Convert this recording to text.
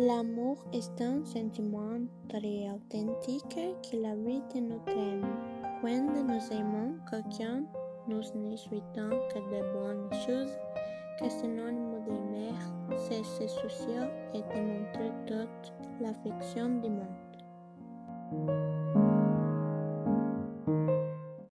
L'amour est un sentiment très authentique qui la vie de notre âme. Quand nous aimons quelqu'un, nous ne souhaitons que de bonnes choses, que synonyme d'aimer, c'est se soucier et de montrer toute l'affection du monde.